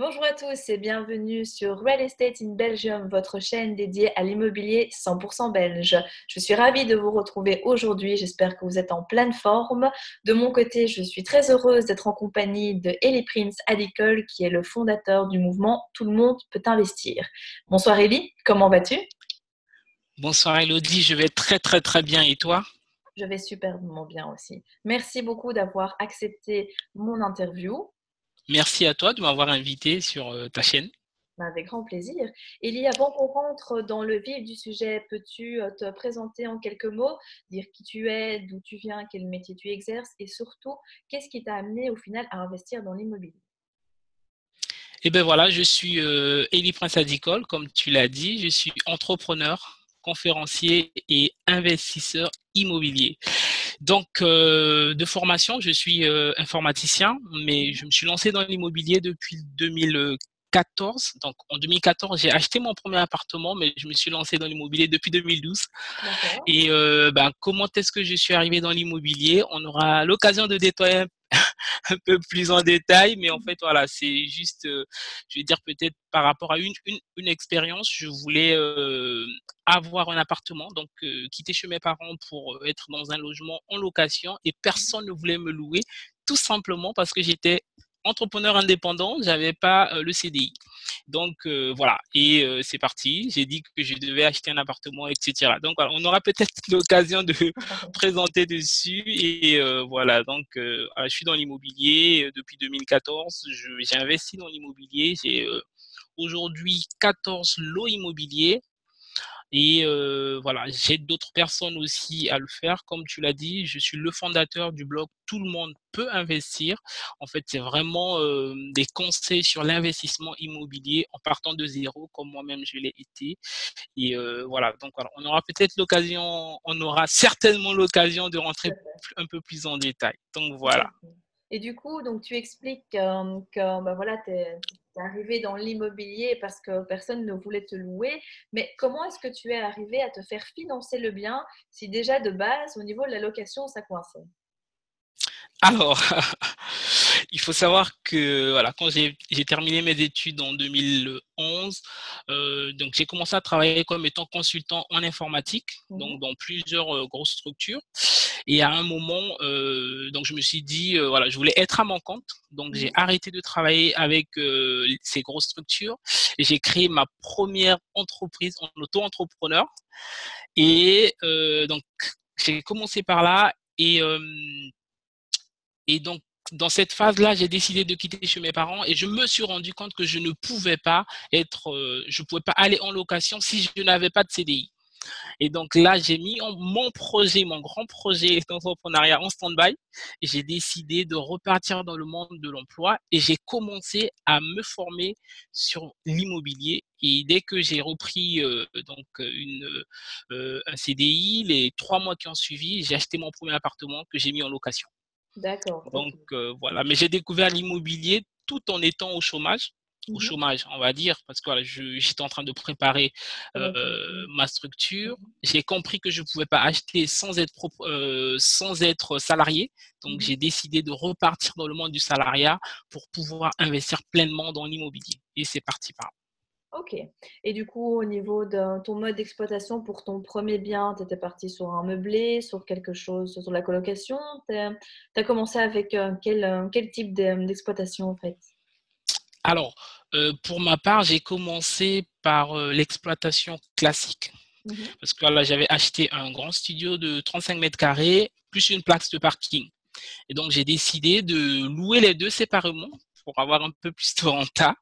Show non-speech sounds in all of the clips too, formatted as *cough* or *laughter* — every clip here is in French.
Bonjour à tous et bienvenue sur Real Estate in Belgium, votre chaîne dédiée à l'immobilier 100% belge. Je suis ravie de vous retrouver aujourd'hui. J'espère que vous êtes en pleine forme. De mon côté, je suis très heureuse d'être en compagnie de Eli Prince Adicole, qui est le fondateur du mouvement Tout le monde peut investir. Bonsoir Eli, comment vas-tu? Bonsoir Elodie, je vais très très très bien et toi? Je vais superbement bien aussi. Merci beaucoup d'avoir accepté mon interview. Merci à toi de m'avoir invité sur euh, ta chaîne. Bah, avec grand plaisir. Elie, avant qu'on rentre dans le vif du sujet, peux-tu euh, te présenter en quelques mots, dire qui tu es, d'où tu viens, quel métier tu exerces et surtout, qu'est-ce qui t'a amené au final à investir dans l'immobilier? Eh bien voilà, je suis euh, Elie Prince Adicole, comme tu l'as dit. Je suis entrepreneur, conférencier et investisseur immobilier. Donc, euh, de formation, je suis euh, informaticien, mais je me suis lancé dans l'immobilier depuis 2014. Donc, en 2014, j'ai acheté mon premier appartement, mais je me suis lancé dans l'immobilier depuis 2012. Et euh, ben, comment est-ce que je suis arrivé dans l'immobilier? On aura l'occasion de détailler un peu plus en détail, mais en fait, voilà, c'est juste, je vais dire peut-être par rapport à une, expérience, je voulais avoir un appartement, donc quitter chez mes parents pour être dans un logement en location et personne ne voulait me louer, tout simplement parce que j'étais entrepreneur indépendant, j'avais pas le CDI. Donc voilà, et c'est parti. J'ai dit que je devais acheter un appartement, etc. Donc voilà, on aura peut-être *laughs* l'occasion de *laughs* présenter dessus. Et voilà, donc je suis dans l'immobilier depuis 2014. J'ai investi dans l'immobilier. J'ai aujourd'hui 14 lots immobiliers et voilà, j'ai d'autres personnes aussi à le faire. Comme tu l'as dit, je suis le fondateur du blog Tout le monde peut investir. En fait, c'est vraiment des conseils sur l'investissement immobilier en partant de zéro, comme moi-même je l'ai été. Et voilà, donc voilà, on aura peut-être l'occasion, on aura certainement l'occasion de rentrer un peu plus en détail. Donc voilà. Et du coup, donc tu expliques que bah, voilà, tu es, arrivé dans l'immobilier parce que personne ne voulait te louer. Mais comment est-ce que tu es arrivé à te faire financer le bien si déjà de base, au niveau de la location, ça coinçait? Alors, *laughs* il faut savoir que voilà, quand j'ai terminé mes études en 2011, euh, donc j'ai commencé à travailler comme étant consultant en informatique, mmh donc dans plusieurs euh, grosses structures. Et à un moment, euh, donc je me suis dit, voilà, je voulais être à mon compte, donc j'ai mmh arrêté de travailler avec ces grosses structures et j'ai créé ma première entreprise en auto-entrepreneur. Et donc j'ai commencé par là et et donc, dans cette phase-là, j'ai décidé de quitter chez mes parents et je me suis rendu compte que je ne pouvais pas être, euh, je pouvais pas aller en location si je n'avais pas de CDI. Et donc là, j'ai mis mon projet, mon grand projet d'entrepreneuriat en stand-by j'ai décidé de repartir dans le monde de l'emploi et j'ai commencé à me former sur l'immobilier. Et dès que j'ai repris euh, donc euh, un CDI, les trois mois qui ont suivi, j'ai acheté mon premier appartement que j'ai mis en location. D'accord. Donc euh, voilà, mais j'ai découvert l'immobilier tout en étant au chômage, au mmh chômage, on va dire, parce que voilà, j'étais en train de préparer euh, ma structure. J'ai compris que je ne pouvais pas acheter sans être, euh, sans être salarié. Donc mmh j'ai décidé de repartir dans le monde du salariat pour pouvoir investir pleinement dans l'immobilier. Et c'est parti par là. Ok. Et du coup, au niveau de ton mode d'exploitation pour ton premier bien, tu étais parti sur un meublé, sur quelque chose, sur la colocation. Tu as, commencé avec euh, quel, euh, quel type d'exploitation en fait? Alors, euh, pour ma part, j'ai commencé par l'exploitation classique. Mmh Parce que là, j'avais acheté un grand studio de 35 mètres carrés, plus une place de parking. Et donc, j'ai décidé de louer les deux séparément pour avoir un peu plus de renta.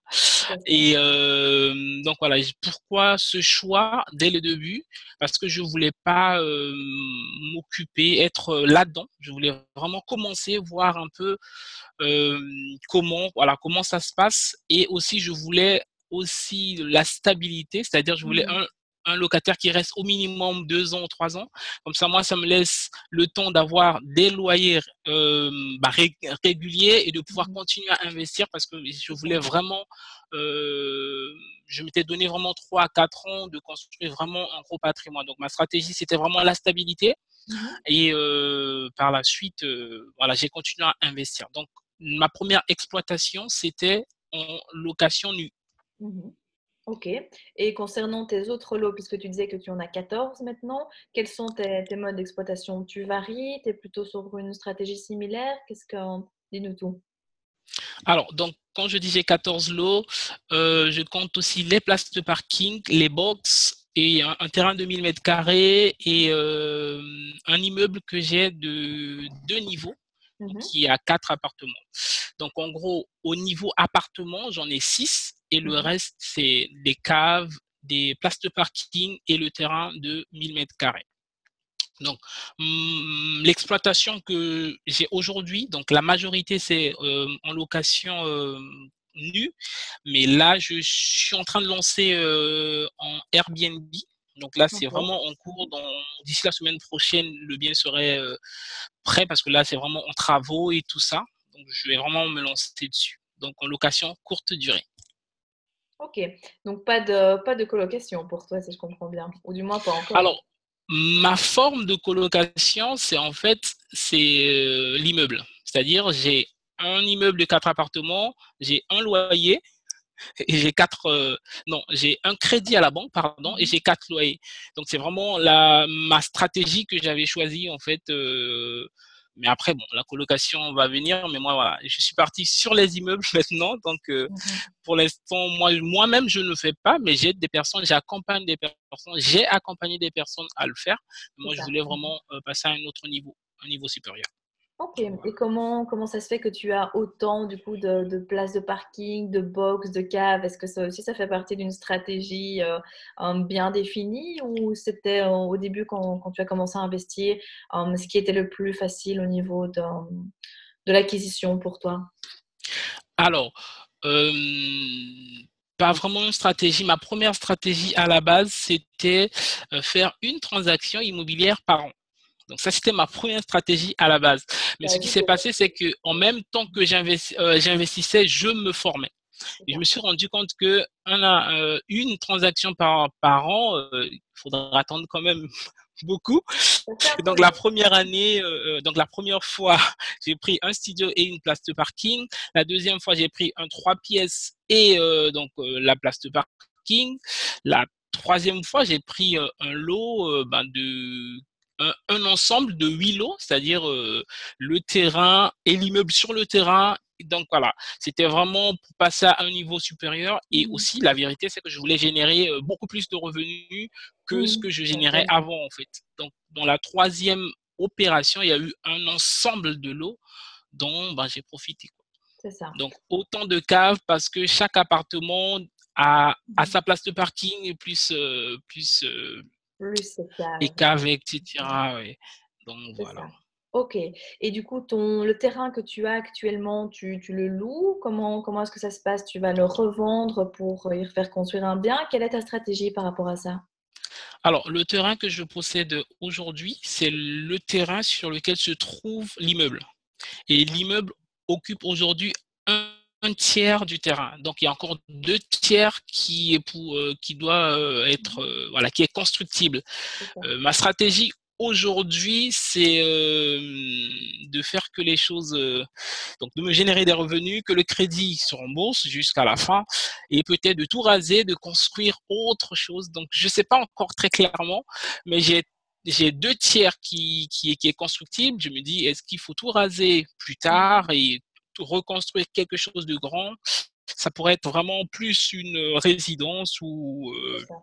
Et euh, donc voilà, pourquoi ce choix dès le début? Parce que je voulais pas euh, m'occuper, être là-dedans. Je voulais vraiment commencer, voir un peu euh, comment, voilà, comment ça se passe. Et aussi, je voulais aussi la stabilité, c'est-à-dire je voulais mmh. un, un locataire qui reste au minimum deux ans ou trois ans. Comme ça, moi, ça me laisse le temps d'avoir des loyers euh, bah, réguliers et de pouvoir mmh. continuer à investir parce que je voulais vraiment, euh, je m'étais donné vraiment trois à quatre ans de construire vraiment un gros patrimoine. Donc, ma stratégie, c'était vraiment la stabilité. Mmh. Et euh, par la suite, voilà, j'ai continué à investir. Donc, ma première exploitation, c'était en location nue. Mmh Ok. Et concernant tes autres lots, puisque tu disais que tu en as 14 maintenant, quels sont tes, tes modes d'exploitation? Tu varies? Tu es plutôt sur une stratégie similaire? Qu'est-ce que... Dis-nous tout. Alors, donc, quand je dis j'ai 14 lots, euh, je compte aussi les places de parking, les box et un, terrain de 1000 mètres carrés et euh, un immeuble que j'ai de deux niveaux mmh qui a quatre appartements. Donc, en gros, au niveau appartement, j'en ai six et le reste, c'est des caves, des places de parking et le terrain de 1000 mètres carrés. Donc, mmh, l'exploitation que j'ai aujourd'hui, donc la majorité, c'est euh, en location euh, nue, mais là, je suis en train de lancer euh, en Airbnb. Donc là, c'est vraiment en cours. D'ici la semaine prochaine, le bien serait prêt parce que là, c'est vraiment en travaux et tout ça. Donc, je vais vraiment me lancer dessus. Donc, en location courte durée. Ok, donc pas de, pas de colocation pour toi, si je comprends bien, ou du moins pas encore. Alors, ma forme de colocation, c'est en fait, c'est euh, l'immeuble. C'est-à-dire, j'ai un immeuble de quatre appartements, j'ai un loyer, et j'ai quatre, euh, non, j'ai un crédit à la banque, pardon, et mmh j'ai quatre loyers. Donc, c'est vraiment la, ma stratégie que j'avais choisie, en fait, euh, mais après, bon, la colocation va venir. Mais moi, voilà, je suis parti sur les immeubles *laughs* maintenant. Donc, euh, mmh pour l'instant, moi, moi-même, je ne le fais pas, mais j'ai des personnes, j'accompagne des personnes, j'ai accompagné des personnes à le faire. Moi, je voulais vraiment euh, passer à un autre niveau, un niveau supérieur. Ok. Et comment, comment ça se fait que tu as autant du coup de, de places de parking, de box, de caves? Est-ce que ça aussi ça fait partie d'une stratégie euh, bien définie ou c'était euh, au début quand, quand, tu as commencé à investir euh, ce qui était le plus facile au niveau de, de l'acquisition pour toi? Alors, pas vraiment une stratégie. Ma première stratégie à la base, c'était faire une transaction immobilière par an. Donc ça, c'était ma première stratégie à la base. Mais ce qui s'est passé, c'est que en même temps que euh, j'investissais, je me formais. Et je me suis rendu compte que euh, une transaction par, par an, euh, il faudra attendre quand même *laughs* beaucoup. donc la première année, donc la première fois, *laughs* j'ai pris un studio et une place de parking. La deuxième fois, j'ai pris un trois pièces et donc la place de parking. La troisième fois, j'ai pris un lot ben, de un, ensemble de huit lots, c'est-à-dire euh, le terrain et l'immeuble sur le terrain. Donc voilà, c'était vraiment pour passer à un niveau supérieur. Et mmh. aussi, la vérité, c'est que je voulais générer euh, beaucoup plus de revenus que ce mmh. que je générais avant, en fait. Donc, dans la troisième opération, il y a eu un ensemble de lots dont ben, j'ai profité. C'est ça. Donc, autant de caves parce que chaque appartement a, a mmh. sa place de parking plus, euh, plus plus Et qu'avec, etc. Donc voilà. Ok. Et du coup, ton, le terrain que tu as actuellement, tu, tu le loues? Comment, comment est-ce que ça se passe? Tu vas le revendre pour y faire construire un bien? Quelle est ta stratégie par rapport à ça? Alors, le terrain que je possède aujourd'hui, c'est le terrain sur lequel se trouve l'immeuble. Et l'immeuble occupe aujourd'hui un un tiers du terrain. Donc il y a encore deux tiers qui est pour euh, qui doit euh, être euh, voilà qui est constructible. ma stratégie aujourd'hui, c'est de faire que les choses donc de me générer des revenus, que le crédit se rembourse jusqu'à la fin et peut-être de tout raser, de construire autre chose. Donc je sais pas encore très clairement, mais j'ai j'ai deux tiers qui, qui, qui est constructible. Je me dis, est-ce qu'il faut tout raser plus tard et reconstruire quelque chose de grand, ça pourrait être vraiment plus une résidence ou euh, mmh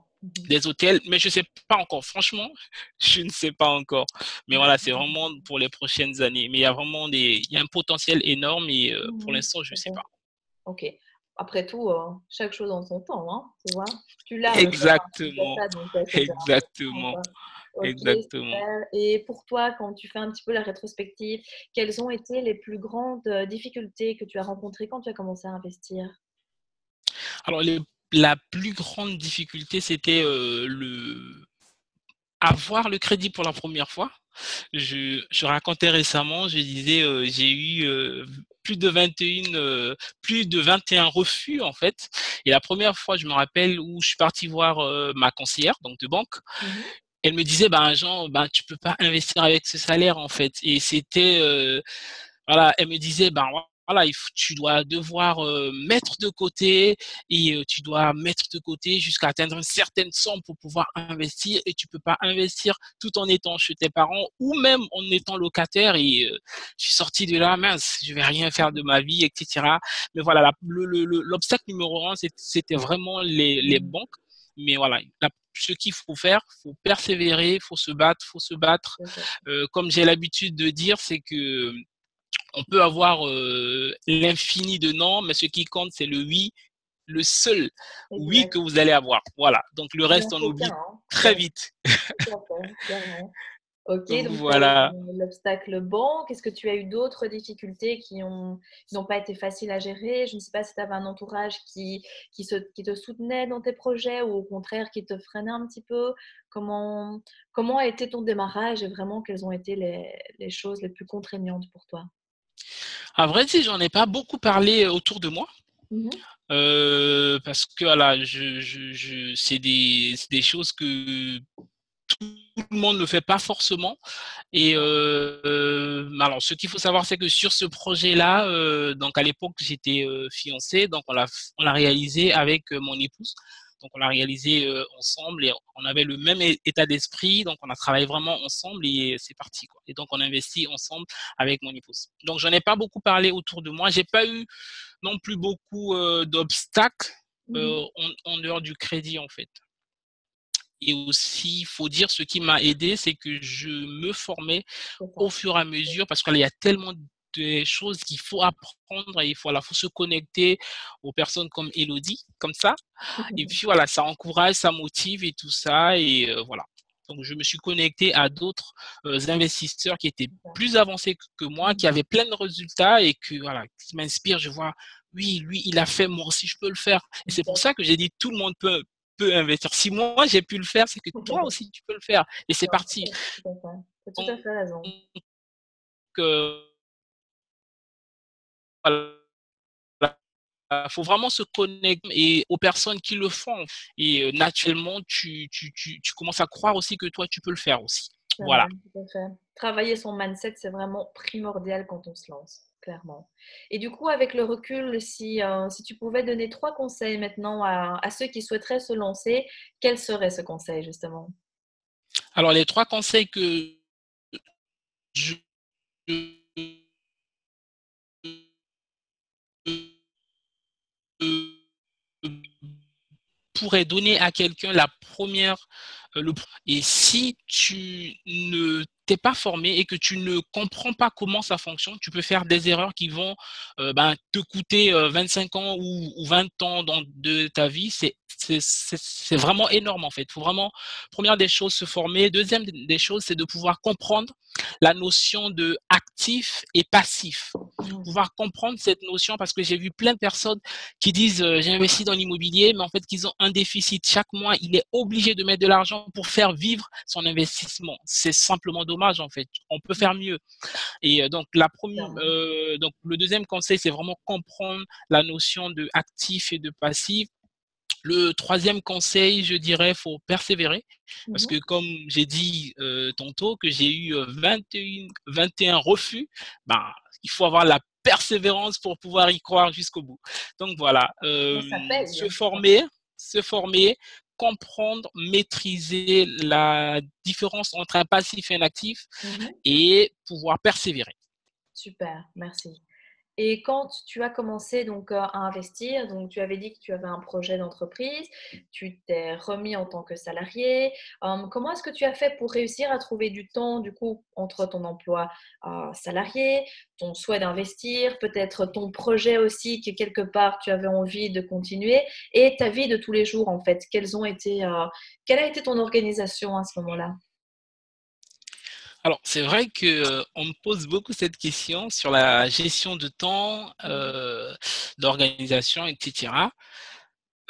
des hôtels, mais je ne sais pas encore. Franchement, *laughs* je ne sais pas encore. Mais voilà, c'est vraiment pour les prochaines années. Mais il y a vraiment des, il y a un potentiel énorme et euh, pour mmh l'instant, je ne sais pas. Ok. Après tout, euh, chaque chose en son temps, hein, tu vois. Tu l'as. Exactement. Exactement. Exactement. Et pour toi, quand tu fais un petit peu la rétrospective, quelles ont été les plus grandes euh, difficultés que tu as rencontrées quand tu as commencé à investir? Alors, la plus grande difficulté, c'était euh, le avoir le crédit pour la première fois. Je, je racontais récemment, je disais, euh, j'ai eu plus de 21, plus de 21 refus en fait. Et la première fois, je me rappelle où je suis parti voir ma conseillère, donc de banque, mmh elle me disait, ben Jean, ben tu peux pas investir avec ce salaire en fait. Et c'était, euh, voilà, elle me disait, ben voilà, tu dois devoir mettre de côté et tu dois mettre de côté jusqu'à atteindre une certaine somme pour pouvoir investir et tu peux pas investir tout en étant chez tes parents ou même en étant locataire et je suis sorti de là, mince, je vais rien faire de ma vie, etc. Mais voilà, l'obstacle numéro un, c'était vraiment les, les banques. Mais voilà, ce qu'il faut faire, faut persévérer, faut se battre, faut se battre. comme j'ai l'habitude de dire, c'est que on peut avoir euh, l'infini de non, mais ce qui compte, c'est le oui, le seul oui que vous allez avoir. Voilà. Donc le reste, on oublie très vite. Ok, donc, voilà. L'obstacle bon. Qu'est-ce que tu as eu d'autres difficultés qui n'ont qui pas été faciles à gérer? Je ne sais pas si tu avais un entourage qui, qui, se, qui, te soutenait dans tes projets ou au contraire qui te freinait un petit peu. Comment, comment a été ton démarrage et vraiment quelles ont été les, les choses les plus contraignantes pour toi? À vrai dire, j'en ai pas beaucoup parlé autour de moi. Mmh euh, parce que voilà, je, je, c'est des, des, choses que tout le monde ne fait pas forcément. Et euh, alors, ce qu'il faut savoir, c'est que sur ce projet-là, euh, donc à l'époque, j'étais fiancé, donc on l'a, on l'a réalisé avec mon épouse. Donc, on l'a réalisé euh, ensemble et on avait le même état d'esprit. Donc, on a travaillé vraiment ensemble et c'est parti. Quoi. Et donc, on investit ensemble avec mon épouse. Donc, j'en ai pas beaucoup parlé autour de moi. J'ai pas eu non plus beaucoup euh, d'obstacles mmh euh, en, dehors du crédit, en fait. Et aussi, il faut dire, ce qui m'a aidé, c'est que je me formais au fur et à mesure parce qu'il y a tellement des choses qu'il faut apprendre et il faut, faut se connecter aux personnes comme Elodie, comme ça. Et puis voilà, ça encourage, ça motive et tout ça. Et euh, voilà. Donc, je me suis connecté à d'autres euh, investisseurs qui étaient plus avancés que moi, qui avaient plein de résultats et que, voilà, qui m'inspirent. Je vois, oui, lui, il a fait, moi aussi, je peux le faire. Et c'est pour ça que j'ai dit, tout le monde peut, peut investir. Si moi, j'ai pu le faire, c'est que toi aussi, tu peux le faire. Et c'est parti. Tu as tout à fait raison. Euh, il faut vraiment se connecter et aux personnes qui le font. Et euh, naturellement, tu, tu, tu, tu, commences à croire aussi que toi, tu peux le faire aussi. Voilà. Travailler son mindset, c'est vraiment primordial quand on se lance, Et du coup, avec le recul, si, euh, si tu pouvais donner trois conseils maintenant à, ceux qui souhaiteraient se lancer, quel serait ce conseil justement? Alors, les trois conseils que je pourrait donner à quelqu'un la première euh, et si tu ne t'es pas formé et que tu ne comprends pas comment ça fonctionne, tu peux faire des erreurs qui vont euh, ben, te coûter 25 euh, ans ou, ou 20 ans dans, de ta vie. C'est c'est vraiment énorme en fait. Il faut vraiment, première des choses, se former. Deuxième des choses, c'est de pouvoir comprendre la notion de actif et passif. Mmh. Pouvoir comprendre cette notion parce que j'ai vu plein de personnes qui disent euh, j'ai investi dans l'immobilier, mais en fait qu'ils ont un déficit chaque mois. Il est obligé de mettre de l'argent pour faire vivre son investissement. C'est simplement dommage en fait. On peut faire mieux. Et euh, donc la première, euh, donc le deuxième conseil, c'est vraiment comprendre la notion de actif et de passif le troisième conseil, je dirais, faut persévérer. Parce mmh que comme j'ai dit euh, tantôt que j'ai eu 21, euh, 21 refus, bah, il faut avoir la persévérance pour pouvoir y croire jusqu'au bout. Donc voilà, euh, se former, se former, comprendre, maîtriser la différence entre un passif et un actif mmh et pouvoir persévérer. Super, merci. Et quand tu as commencé donc euh, à investir, donc tu avais dit que tu avais un projet d'entreprise, tu t'es remis en tant que salarié. Comment est-ce que tu as fait pour réussir à trouver du temps du coup entre ton emploi euh, salarié, ton souhait d'investir, peut-être ton projet aussi que quelque part tu avais envie de continuer et ta vie de tous les jours en fait? Quelles ont été, euh, quelle a été ton organisation à ce moment-là? Alors, c'est vrai qu'on euh, me pose beaucoup cette question sur la gestion de temps, euh, d'organisation, etc.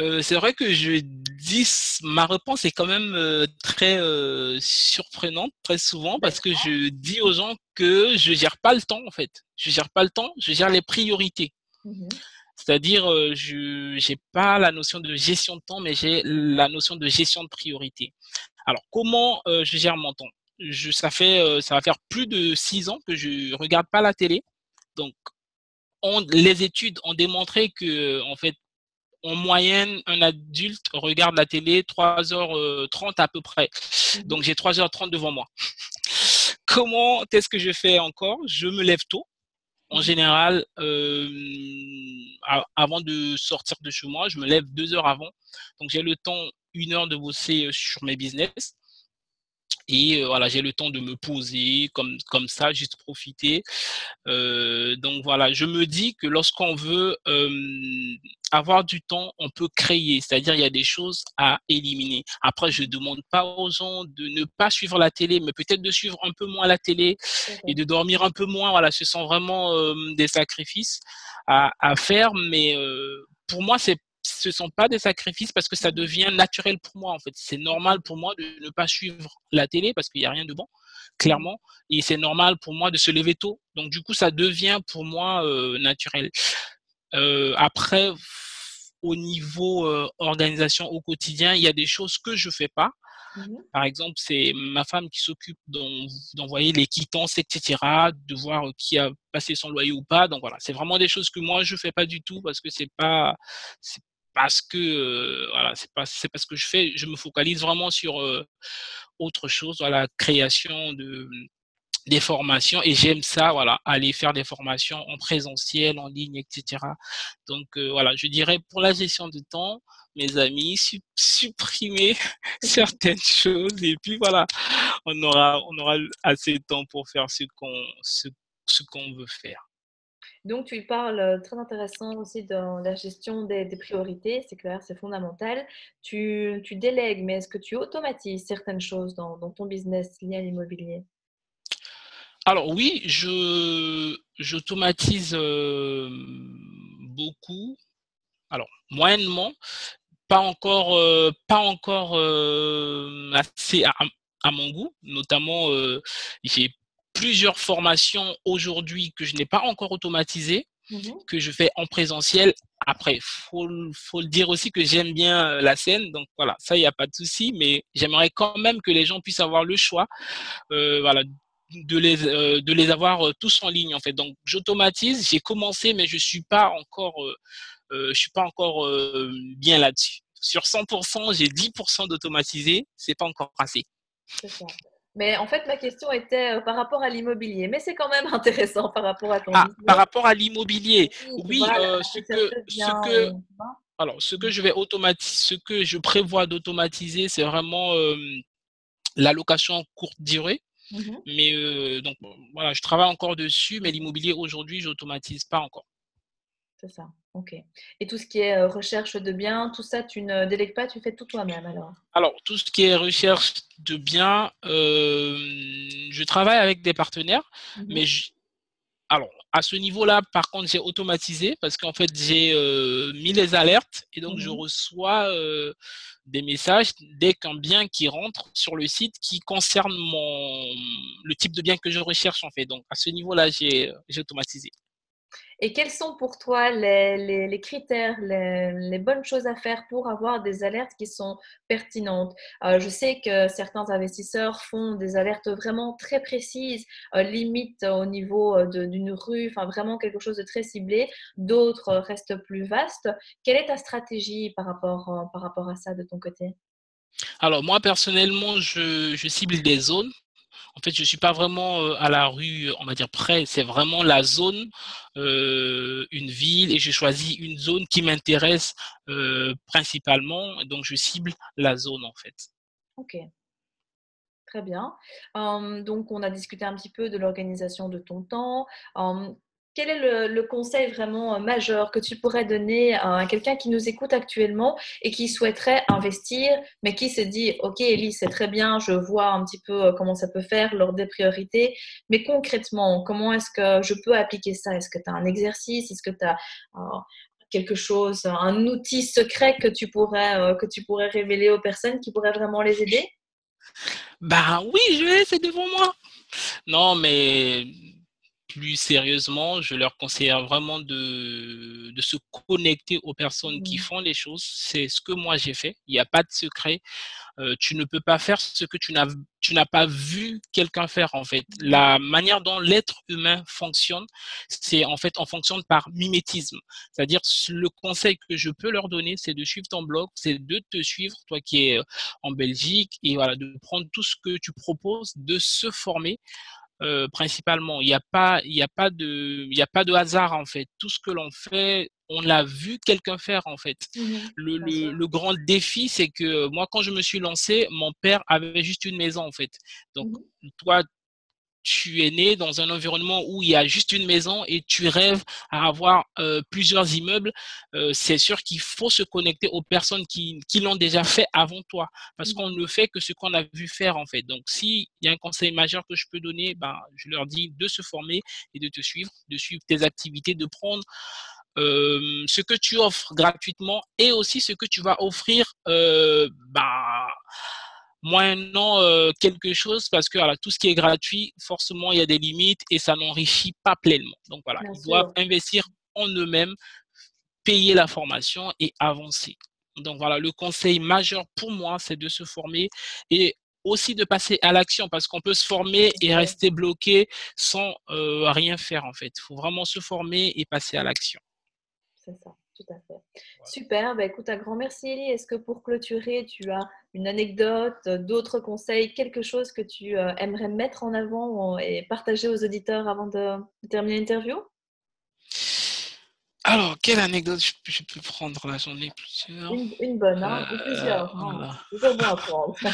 Euh, c'est vrai que je dis, ma réponse est quand même très surprenante, très souvent, parce que je dis aux gens que je gère pas le temps, en fait. Je gère pas le temps, je gère les priorités. Mmh C'est-à-dire, je n'ai pas la notion de gestion de temps, mais j'ai la notion de gestion de priorité. Alors, comment je gère mon temps? Ça fait, euh, ça va faire plus de six ans que je regarde pas la télé. Donc, les études ont démontré que, en fait, en moyenne, un adulte regarde la télé 3h30 à peu près. Mmh Donc, j'ai 3h30 devant moi. *laughs* Comment est-ce que je fais encore? Je me lève tôt. En mmh général, euh, avant de sortir de chez moi, je me lève deux heures avant. Donc, j'ai le temps, une heure de bosser sur mes business. Et voilà, j'ai le temps de me poser comme, comme ça, juste profiter. donc voilà, je me dis que lorsqu'on veut avoir du temps, on peut créer. C'est-à-dire, il y a des choses à éliminer. Après, je ne demande pas aux gens de ne pas suivre la télé, mais peut-être de suivre un peu moins la télé et de dormir un peu moins. Voilà, ce sont vraiment des sacrifices à, à faire. Mais pour moi, c'est ce sont pas des sacrifices parce que ça devient naturel pour moi en fait. C'est normal pour moi de ne pas suivre la télé parce qu'il n'y a rien de bon, clairement. Et c'est normal pour moi de se lever tôt. Donc du coup, ça devient pour moi euh, naturel. Euh, après, au niveau euh, organisation au quotidien, il y a des choses que je fais pas. Mmh Par exemple, c'est ma femme qui s'occupe d'envoyer les quittances, etc., de voir qui a passé son loyer ou pas. Donc voilà, c'est vraiment des choses que moi je fais pas du tout parce que c'est pas parce que voilà, c'est pas c'est pas ce que je fais. Je me focalise vraiment sur autre chose, la création de des formations et j'aime ça, voilà, aller faire des formations en présentiel, en ligne, etc. Donc voilà, je dirais pour la gestion du temps, mes amis, supprimer *laughs* certaines choses et puis voilà, on aura on aura assez de temps pour faire ce qu'on ce qu'on veut faire. Donc, tu parles euh, très intéressant aussi dans la gestion des, priorités, c'est clair, c'est fondamental. Tu, délègues, mais est-ce que tu automatises certaines choses dans, ton business lié à l'immobilier? Alors oui, j'automatise euh, beaucoup. Alors moyennement, pas encore, euh, pas encore assez à, à, mon goût. Notamment, j'ai plusieurs formations aujourd'hui que je n'ai pas encore automatisées, mmh que je fais en présentiel. Après, faut, faut le dire aussi que j'aime bien euh, la scène, donc voilà, ça, il n'y a pas de souci, mais j'aimerais quand même que les gens puissent avoir le choix, euh, voilà, de les, euh, de les avoir tous en ligne, en fait. Donc, j'automatise, j'ai commencé, mais je suis pas encore, je suis pas encore bien là-dessus. Sur 100%, j'ai 10% d'automatisé, c'est pas encore assez. C'est ça. Mais en fait, ma question était euh, par rapport à l'immobilier. Mais c'est quand même *laughs* intéressant par rapport à ton ah, Par rapport à l'immobilier, oui, euh, ce, que, ce, que, alors, ce que je vais automatiser, ce que je prévois d'automatiser, c'est vraiment euh, la location courte durée. Mmh mais donc voilà, je travaille encore dessus, mais l'immobilier aujourd'hui, je n'automatise pas encore. C'est ça. Ok. Et tout ce qui est euh, recherche de biens, tout ça, tu ne délègues pas, tu fais tout toi-même alors? Alors, tout ce qui est recherche de biens, euh, je travaille avec des partenaires, mmh mais alors à ce niveau-là, par contre, j'ai automatisé parce qu'en fait, j'ai euh, mis les alertes et donc je mmh reçois des messages dès qu'un bien qui rentre sur le site qui concerne mon le type de bien que je recherche en fait. Donc à ce niveau-là, j'ai automatisé. Et quels sont pour toi les, critères, les, bonnes choses à faire pour avoir des alertes qui sont pertinentes? Euh, Je sais que certains investisseurs font des alertes vraiment très précises, euh, limite au niveau euh, d'une rue, enfin vraiment quelque chose de très ciblé. D'autres restent plus vastes. Quelle est ta stratégie par rapport, par rapport à ça de ton côté? Alors moi personnellement, je cible des zones en fait, je ne suis pas vraiment euh, à la rue, on va dire près. C'est vraiment la zone, euh, une ville, et je choisis une zone qui m'intéresse euh, principalement. Donc, je cible la zone, en fait. Ok. Très bien. Hum, donc, on a discuté un petit peu de l'organisation de ton temps. Hum, quel est le, conseil vraiment euh, majeur que tu pourrais donner à quelqu'un qui nous écoute actuellement et qui souhaiterait investir, mais qui se dit, OK, Ellie, c'est très bien, je vois un petit peu euh, comment ça peut faire lors des priorités, mais concrètement, comment est-ce que je peux appliquer ça? Est-ce que tu as un exercice? Est-ce que tu as euh, quelque chose, un outil secret que tu, pourrais, que tu pourrais révéler aux personnes qui pourraient vraiment les aider? Bah oui, je vais, c'est devant moi. Non, mais plus sérieusement, je leur conseille vraiment de, de se connecter aux personnes qui Mmh. font les choses. C'est ce que moi j'ai fait. Il n'y a pas de secret. Euh, tu ne peux pas faire ce que tu n'as tu n'as pas vu quelqu'un faire en fait. Mmh. La manière dont l'être humain fonctionne, c'est en fait on fonctionne par mimétisme. C'est-à-dire le conseil que je peux leur donner, c'est de suivre ton blog, c'est de te suivre toi qui es euh, en Belgique et voilà de prendre tout ce que tu proposes, de se former euh, principalement. Il n'y a pas, il y a pas de, il y a pas de hasard en fait. Tout ce que l'on fait, on l'a vu quelqu'un faire en fait. Mmh Le, le, le grand défi, c'est que moi, quand je me suis lancé, mon père avait juste une maison en fait. Donc, Mmh toi, tu es né dans un environnement où il y a juste une maison et tu rêves à avoir euh, plusieurs immeubles, euh, c'est sûr qu'il faut se connecter aux personnes qui, qui l'ont déjà fait avant toi, parce Mmh. qu'on ne fait que ce qu'on a vu faire en fait. Donc, s'il y a un conseil majeur que je peux donner, ben, je leur dis de se former et de te suivre, de suivre tes activités, de prendre euh, ce que tu offres gratuitement et aussi ce que tu vas offrir euh, ben, moyennant euh, quelque chose parce que tout ce qui est gratuit, forcément, il y a des limites et ça n'enrichit pas pleinement. Donc voilà, Bien ils doivent investir en eux-mêmes, payer la formation et avancer. Donc voilà, le conseil majeur pour moi, c'est de se former et aussi de passer à l'action parce qu'on peut se former et rester bloqué sans euh, rien faire en fait. Il faut vraiment se former et passer à l'action. C'est ça, tout à fait. Voilà. Super, bah, écoute, un grand merci Elie. Est-ce que pour clôturer, tu as une anecdote, euh, d'autres conseils, quelque chose que tu euh, aimerais mettre en avant et partager aux auditeurs avant de, de terminer l'interview? Alors, quelle anecdote je, peux- je peux prendre? Là? J'en ai plusieurs. Une, une bonne, hein? Euh, plusieurs, voilà. C'est toujours bon à prendre. *laughs*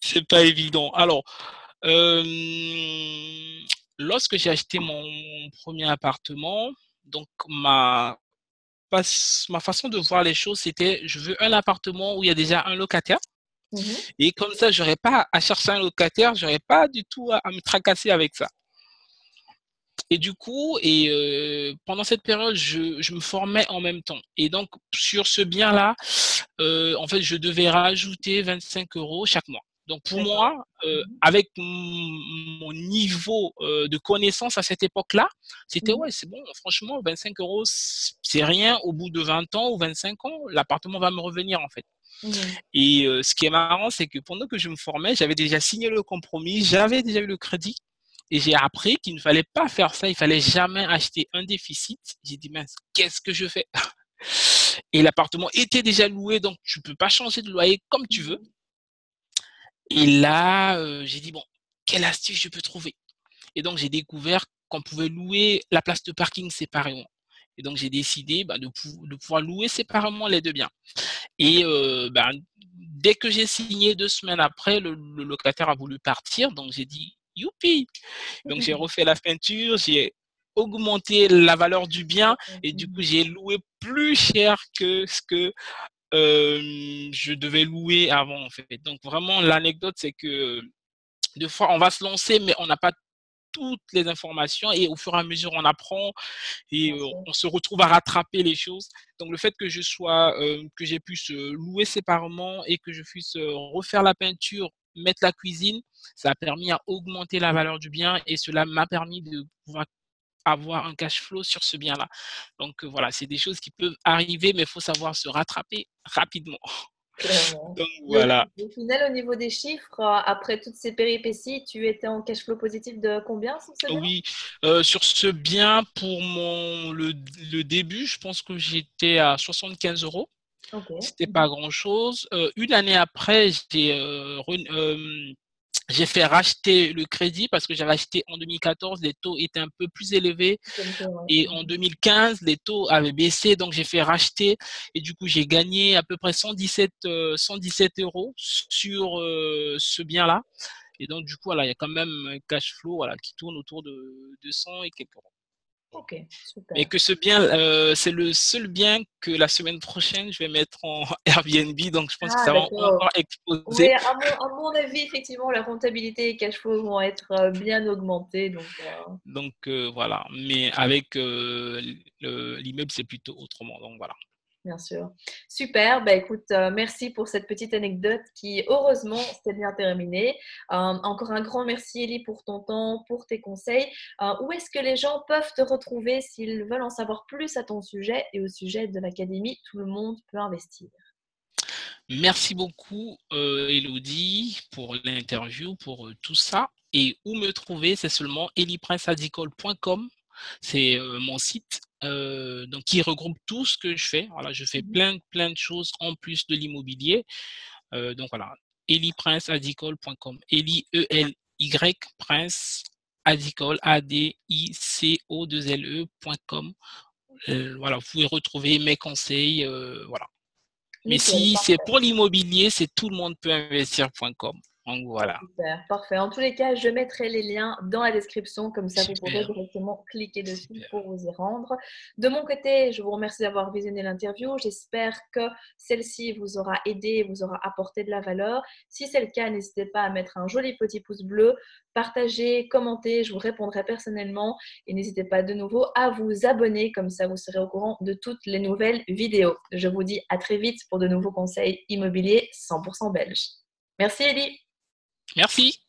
C'est pas évident. Alors, euh, lorsque j'ai acheté mon premier appartement, donc ma, ma façon de voir les choses, c'était je veux un appartement où il y a déjà un locataire. Mhm. Et comme ça, j'aurais pas à chercher un locataire, j'aurais pas du tout à, à me tracasser avec ça. Et du coup, et euh, pendant cette période, je, je me formais en même temps. Et donc, sur ce bien-là, euh, en fait, je devais rajouter 25 euros chaque mois. Donc, pour moi, euh, Mhm. avec mon niveau euh, de connaissance à cette époque-là, c'était Mhm. ouais, c'est bon, franchement, 25 euros, c'est rien. Au bout de 20 ans ou 25 ans, l'appartement va me revenir, en fait. Et euh, ce qui est marrant, c'est que pendant que je me formais, j'avais déjà signé le compromis, j'avais déjà eu le crédit. Et j'ai appris qu'il ne fallait pas faire ça, il fallait jamais acheter un déficit. J'ai dit, mince, qu'est-ce que je fais? *laughs* Et l'appartement était déjà loué, donc tu peux pas changer de loyer comme tu veux. Et là, euh, j'ai dit, bon, quelle astuce je peux trouver? Et donc, j'ai découvert qu'on pouvait louer la place de parking séparément. Et donc, j'ai décidé bah, de, pou- de pouvoir louer séparément les deux biens. Et euh, bah, dès que j'ai signé deux semaines après, le, le locataire a voulu partir. Donc, j'ai dit, youpi Donc, j'ai *laughs* refait la peinture, j'ai augmenté la valeur du bien et du coup, j'ai loué plus cher que ce que je devais louer avant, en fait. Donc, vraiment, l'anecdote, c'est que des fois, on va se lancer, mais on n'a pas toutes les informations et au fur et à mesure, on apprend et euh, on se retrouve à rattraper les choses. Donc, le fait que je sois, euh, que j'ai pu se louer séparément et que je puisse euh, refaire la peinture, mettre la cuisine, ça a permis à augmenter la valeur du bien et cela m'a permis de pouvoir avoir un cash flow sur ce bien-là. Donc, euh, voilà, c'est des choses qui peuvent arriver, mais il faut savoir se rattraper rapidement. Clairement. *laughs* Donc, voilà. au final, au niveau des chiffres, euh, après toutes ces péripéties, tu étais en cash flow positif de combien sur ce bien? Oui, euh, sur ce bien, pour mon, le, le début, je pense que j'étais à 75 euros. Ok. C'était pas grand-chose. Euh, une année après, j'ai euh, j'ai fait racheter le crédit parce que j'avais acheté en 2014, les taux étaient un peu plus élevés et en Mhm. 2015, les taux avaient baissé, donc j'ai fait racheter et du coup j'ai gagné à peu près 117, euh, 117 euros sur euh, ce bien-là. Et donc du coup, voilà, il y a quand même un cash flow voilà, qui tourne autour de 200 et quelques euros. Ok, Et super. que ce bien, euh, c'est le seul bien que la semaine prochaine, je vais mettre en *laughs* Airbnb. Donc, je pense que Ah, ça va encore Oui, exploser. à mon, à mon avis, effectivement, la rentabilité et cash flow vont être euh, bien augmentés. Donc, euh, Donc, euh, voilà. Mais avec le- l'immeuble, c'est plutôt autrement. Donc, voilà. Bien sûr. Super. Bah, écoute, euh, merci pour cette petite anecdote qui, heureusement, s'est bien terminée. Euh, encore un grand merci, Elie, pour ton temps, pour tes conseils. Euh, où est-ce que les gens peuvent te retrouver s'ils veulent en savoir plus à ton sujet et au sujet de l'Académie Tout le monde peut investir? Merci beaucoup, Elodie, pour l'interview, pour tout ça. Et où me trouver, c'est seulement eliprinceadicole.com. C'est mon site euh, donc qui regroupe tout ce que je fais. Voilà, je fais mmh plein, plein de choses en plus de l'immobilier. Euh, donc voilà, eliprinceadicole.com. Eli, E-L-Y, Prince, Adicole, A-D-I-C-O-2-L-E.com. Euh, voilà, vous pouvez retrouver mes conseils. voilà. Mais si c'est pour l'immobilier, c'est tout le monde peut investir.com. Donc voilà. Super, parfait. En tous les cas, je mettrai les liens dans la description, comme ça vous pourrez directement cliquer dessus pour vous y rendre. De mon côté, je vous remercie d'avoir visionné l'interview. J'espère que celle-ci vous aura aidé, vous aura apporté de la valeur. Si c'est le cas, n'hésitez pas à mettre un joli petit pouce bleu, partager, commenter, je vous répondrai personnellement. Et n'hésitez pas de nouveau à vous abonner, comme ça vous serez au courant de toutes les nouvelles vidéos. Je vous dis à très vite pour de nouveaux conseils immobiliers 100% belges. Merci Eddie Merci.